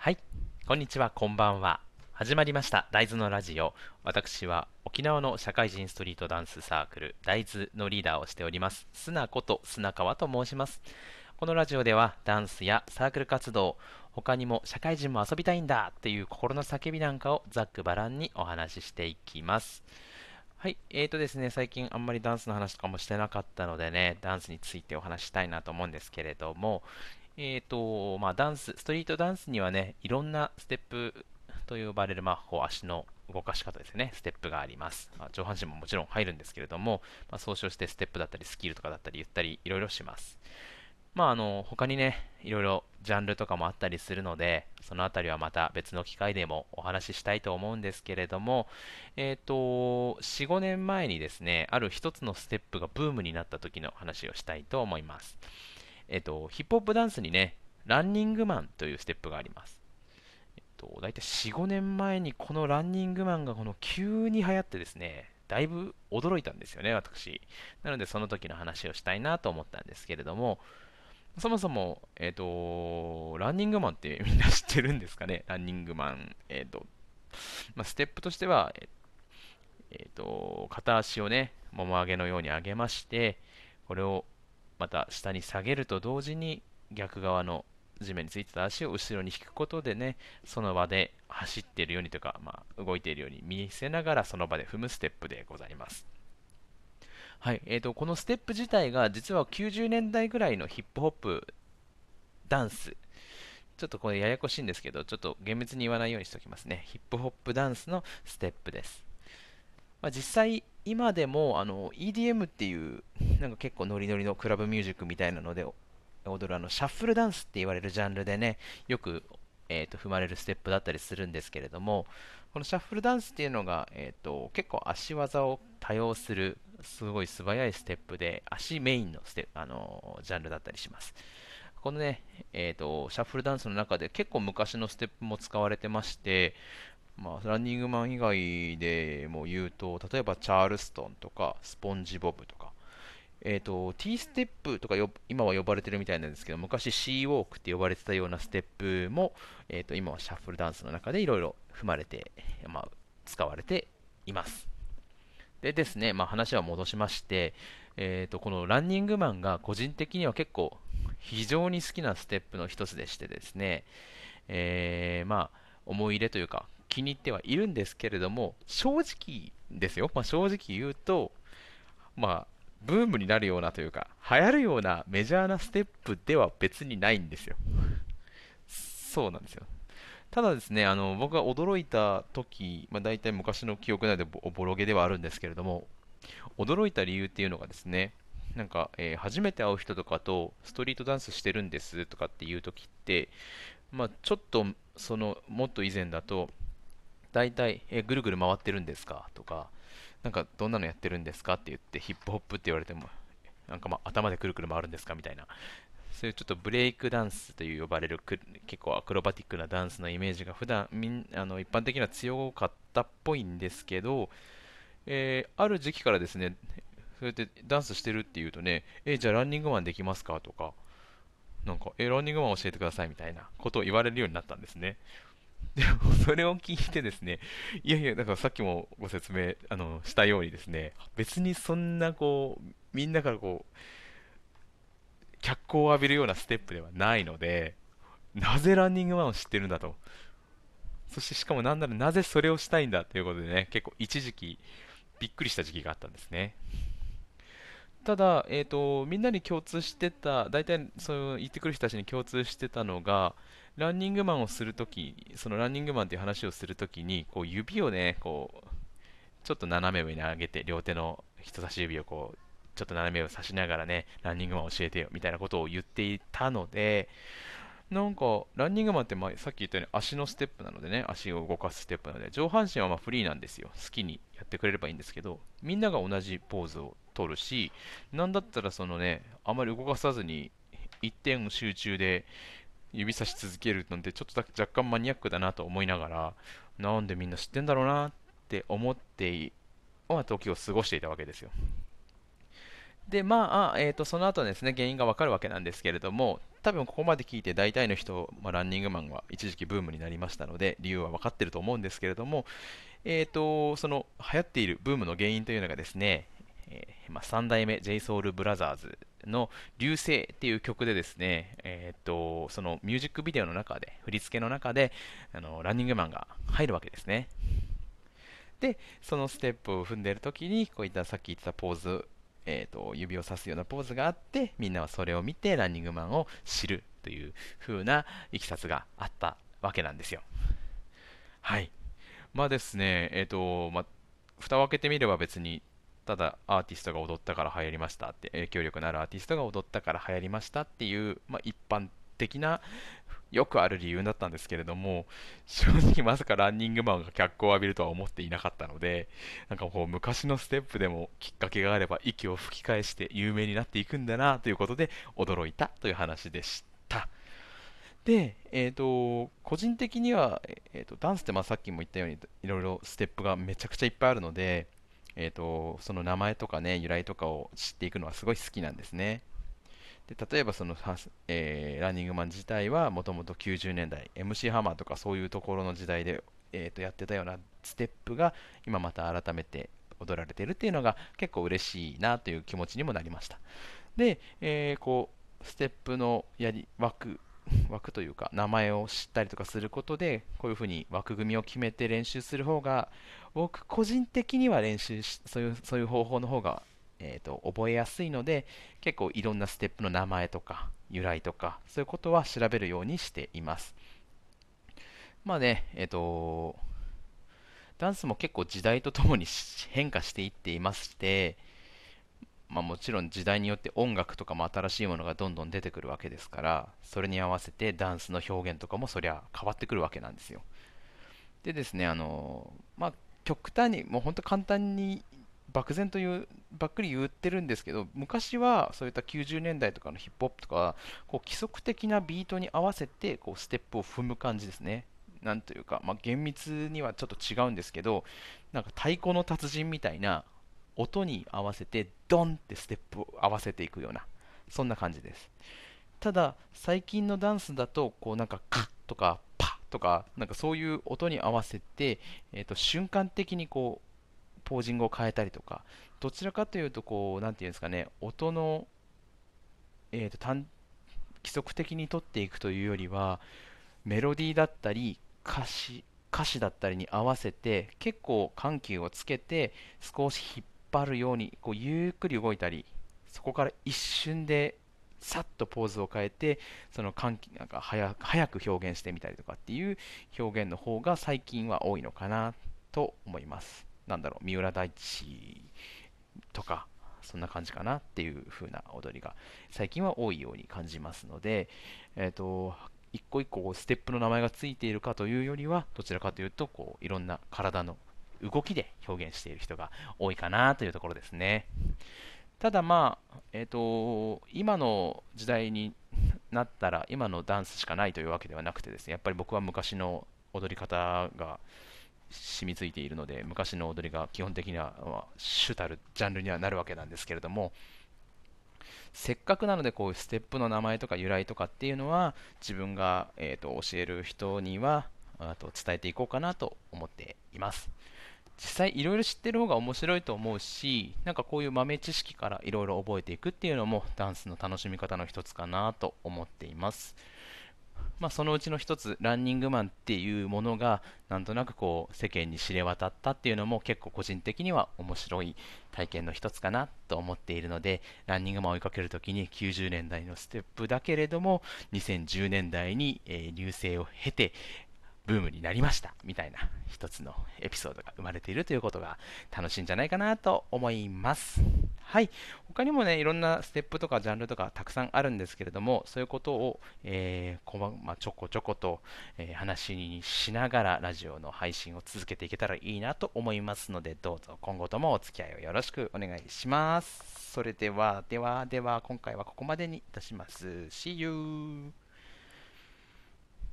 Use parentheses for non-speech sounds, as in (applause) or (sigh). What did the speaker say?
はい、こんにちは、こんばんは。始まりました、大豆のラジオ。私は沖縄の社会人ストリートダンスサークル、大豆のリーダーをしております、砂こと砂川と申します。このラジオでは、ダンスやサークル活動、他にも社会人も遊びたいんだっていう心の叫びなんかをざっくばらんにお話ししていきます。はい、えーとですね、最近あんまりダンスの話とかもしてなかったのでね、ダンスについてお話したいなと思うんですけれども、えっ、ー、と、まあ、ダンス、ストリートダンスにはね、いろんなステップと呼ばれる、まあ、こう足の動かし方ですね、ステップがあります。まあ、上半身ももちろん入るんですけれども、まあ、総称してステップだったり、スキルとかだったり、言ったり、いろいろします。まあ、あの、他にね、いろいろジャンルとかもあったりするので、そのあたりはまた別の機会でもお話ししたいと思うんですけれども、えっ、ー、と、4、5年前にですね、ある一つのステップがブームになった時の話をしたいと思います。えっと、ヒップホップダンスにね、ランニングマンというステップがあります。えっと、大体4、5年前にこのランニングマンがこの急に流行ってですね、だいぶ驚いたんですよね、私。なので、その時の話をしたいなと思ったんですけれども、そもそも、えっ、と、ランニングマンってみんな知ってるんですかね？ランニングマン。えっ、と、まあ、ステップとしては、えっ、ー、と、片足をね、もも上げのように上げまして、これをまた下に下げると同時に逆側の地面についてた足を後ろに引くことでね、その場で走っているようにとか、まあ、動いているように見せながらその場で踏むステップでございます。はい、えーと、このステップ自体が実は90年代ぐらいのヒップホップダンス、ちょっとこれややこしいんですけど、ちょっと厳密に言わないようにしておきますね。ヒップホップダンスのステップです。まあ、実際、今でもあの EDM っていうなんか結構ノリノリのクラブミュージックみたいなので踊るあのシャッフルダンスって言われるジャンルでねよく、えーと、踏まれるステップだったりするんですけれどもこのシャッフルダンスっていうのが、えーと、結構足技を多用するすごい素早いステップで足メインのステあのジャンルだったりします。このね、えーとシャッフルダンスの中で結構昔のステップも使われてまして、まあ、ランニングマン以外でも言うと、例えばチャールストンとか、スポンジボブとか、えーと、T ステップとか今は呼ばれてるみたいなんですけど、昔 C ウォークって呼ばれてたようなステップも、えーと、今はシャッフルダンスの中でいろいろ踏まれて、まあ、使われています。でですね、まあ、話は戻しまして、えーと、このランニングマンが個人的には結構非常に好きなステップの一つでしてですね、えー、まあ、思い入れというか、気に入ってはいるんですけれども、正直ですよ、まあ、正直言うと、まあ、ブームになるようなというか、流行るようなメジャーなステップでは別にないんですよ。そうなんですよ。ただですね、あの僕が驚いた時、まあ、大体昔の記憶内でおぼろげではあるんですけれども、驚いた理由っていうのがですね、なんか、えー、初めて会う人とかとストリートダンスしてるんですとかっていう時って、まあ、ちょっとそのもっと以前だと、大体、えぐるぐる回ってるんですか？とか、なんかどんなのやってるんですか？って言って、ヒップホップって言われても、なんかま頭でくるくる回るんですか？みたいな、そういうちょっとブレイクダンスという呼ばれる結構アクロバティックなダンスのイメージが普段みんあの一般的には強かったっぽいんですけど、えー、ある時期からですね、そうやってダンスしてるっていうとね、えじゃあランニングマンできますか？とか、なんか、えランニングマン教えてくださいみたいなことを言われるようになったんですね。でもそれを聞いてですね、いやいや、だからさっきもご説明あのしたようにですね、別にそんなこう、みんなからこう、脚光を浴びるようなステップではないので、なぜランニングマンを知ってるんだと。そしてしかもなんならなぜそれをしたいんだということでね、結構一時期びっくりした時期があったんですね。ただ、えーと、みんなに共通してた、大体そう言ってくる人たちに共通してたのが、ランニングマンをするとき、そのランニングマンという話をするときに、こう指をね、こう、ちょっと斜め上に上げて、両手の人差し指をこう、ちょっと斜めを差しながらね、ランニングマン教えてよみたいなことを言っていたので、なんか、ランニングマンって、まあ、さっき言ったように足のステップなのでね、足を動かすステップなので、上半身はまフリーなんですよ。好きにやってくれればいいんですけど、みんなが同じポーズを取るし、なんだったらそのね、あまり動かさずに一点集中で指さし続けるなんてちょっと若干マニアックだなと思いながら、なんでみんな知ってんだろうなって思って、まあ、時を過ごしていたわけですよ。で、まあ、えーと、その後ですね、原因がわかるわけなんですけれども、多分ここまで聞いて大体の人、まあ、ランニングマンは一時期ブームになりましたので理由は分かってると思うんですけれども、えーと、その流行っているブームの原因というのがですね、えー、まあ、3代目 JSOULBROTHERS の「流星」っていう曲でですね、えーと、そのミュージックビデオの中で振り付けの中であのランニングマンが入るわけですね。でそのステップを踏んでいる時にこういったさっき言ってたポーズえーと、指をさすようなポーズがあってみんなはそれを見てランニングマンを知るという風ないきさつがあったわけなんですよ。はい。まあですねえっ、とまあ蓋を開けてみれば別にただアーティストが踊ったから流行りましたって影響力のあるアーティストが踊ったから流行りましたっていう、まあ、一般的なよくある理由だったんですけれども (laughs) 正直まさかランニングマンが脚光を浴びるとは思っていなかったのでなんかこう昔のステップでもきっかけがあれば息を吹き返して有名になっていくんだなということで驚いたという話でした。で、えーと、個人的には、えーと、ダンスってまあさっきも言ったようにいろいろステップがめちゃくちゃいっぱいあるので、えーとその名前とかね由来とかを知っていくのはすごい好きなんですね。で例えばその、えー、ランニングマン自体はもともと90年代 MC ハマーとかそういうところの時代で、えー、とやってたようなステップが今また改めて踊られてるっていうのが結構嬉しいなという気持ちにもなりました。で、えー、こうステップのやり枠枠というか名前を知ったりとかすることでこういうふうに枠組みを決めて練習する方が僕個人的には練習しそういうそういう方法の方がえーと、覚えやすいので結構いろんなステップの名前とか由来とかそういうことは調べるようにしています。まあねえっ、ー、とダンスも結構時代とともに変化していっていましてまあ、もちろん時代によって音楽とかも新しいものがどんどん出てくるわけですからそれに合わせてダンスの表現とかもそりゃ変わってくるわけなんですよ。でですねあのまあ極端にもう本当簡単に漠然と言うばっくり言ってるんですけど昔はそういった90年代とかのヒップホップとかこう規則的なビートに合わせてこうステップを踏む感じですね。なんというか、まあ、厳密にはちょっと違うんですけどなんか太鼓の達人みたいな音に合わせてドンってステップを合わせていくようなそんな感じです。ただ最近のダンスだとこうなんかカッとかパッとかなんかそういう音に合わせて、えー、と瞬間的にこうポージングを変えたりとか、どちらかというと、こう、なんていうんですかね、音の、えーと、規則的に取っていくというよりは、メロディーだったり、歌詞、歌詞だったりに合わせて、結構緩急をつけて、少し引っ張るように、こうゆっくり動いたり、そこから一瞬でさっとポーズを変えてその緩急なんか早く表現してみたりとかっていう表現の方が最近は多いのかなと思いますなんだろう、三浦大知とか、そんな感じかなっていう風な踊りが最近は多いように感じますので、えっ、ー、と、一個一個ステップの名前がついているかというよりは、どちらかというと、こういろんな体の動きで表現している人が多いかなというところですね。ただまあ、えっ、ー、と、今の時代になったら、今のダンスしかないというわけではなくてですね、やっぱり僕は昔の踊り方が染みついているので昔の踊りが基本的には、主たるジャンルにはなるわけなんですけれどもせっかくなのでこういうステップの名前とか由来とかっていうのは自分が、えーと、教える人にはあと伝えていこうかなと思っています実際いろいろ知ってる方が面白いと思うしなんかこういう豆知識からいろいろ覚えていくっていうのもダンスの楽しみ方の一つかなと思っています。まあ、そのうちの一つ、ランニングマンっていうものが、なんとなくこう世間に知れ渡ったっていうのも結構個人的には面白い体験の一つかなと思っているので、ランニングマンを追いかけるときに90年代のステップだけれども、2010年代に、えー、流星を経て、ブームになりましたみたいな一つのエピソードが生まれているということが楽しいんじゃないかなと思います。はい。他にもね、いろんなステップとかジャンルとかたくさんあるんですけれども、そういうことを、えー、こまあ、ちょこちょこと、えー、話にしながらラジオの配信を続けていけたらいいなと思いますので、どうぞ今後ともお付き合いをよろしくお願いします。それでは、では、では、今回はここまでにいたします。See you!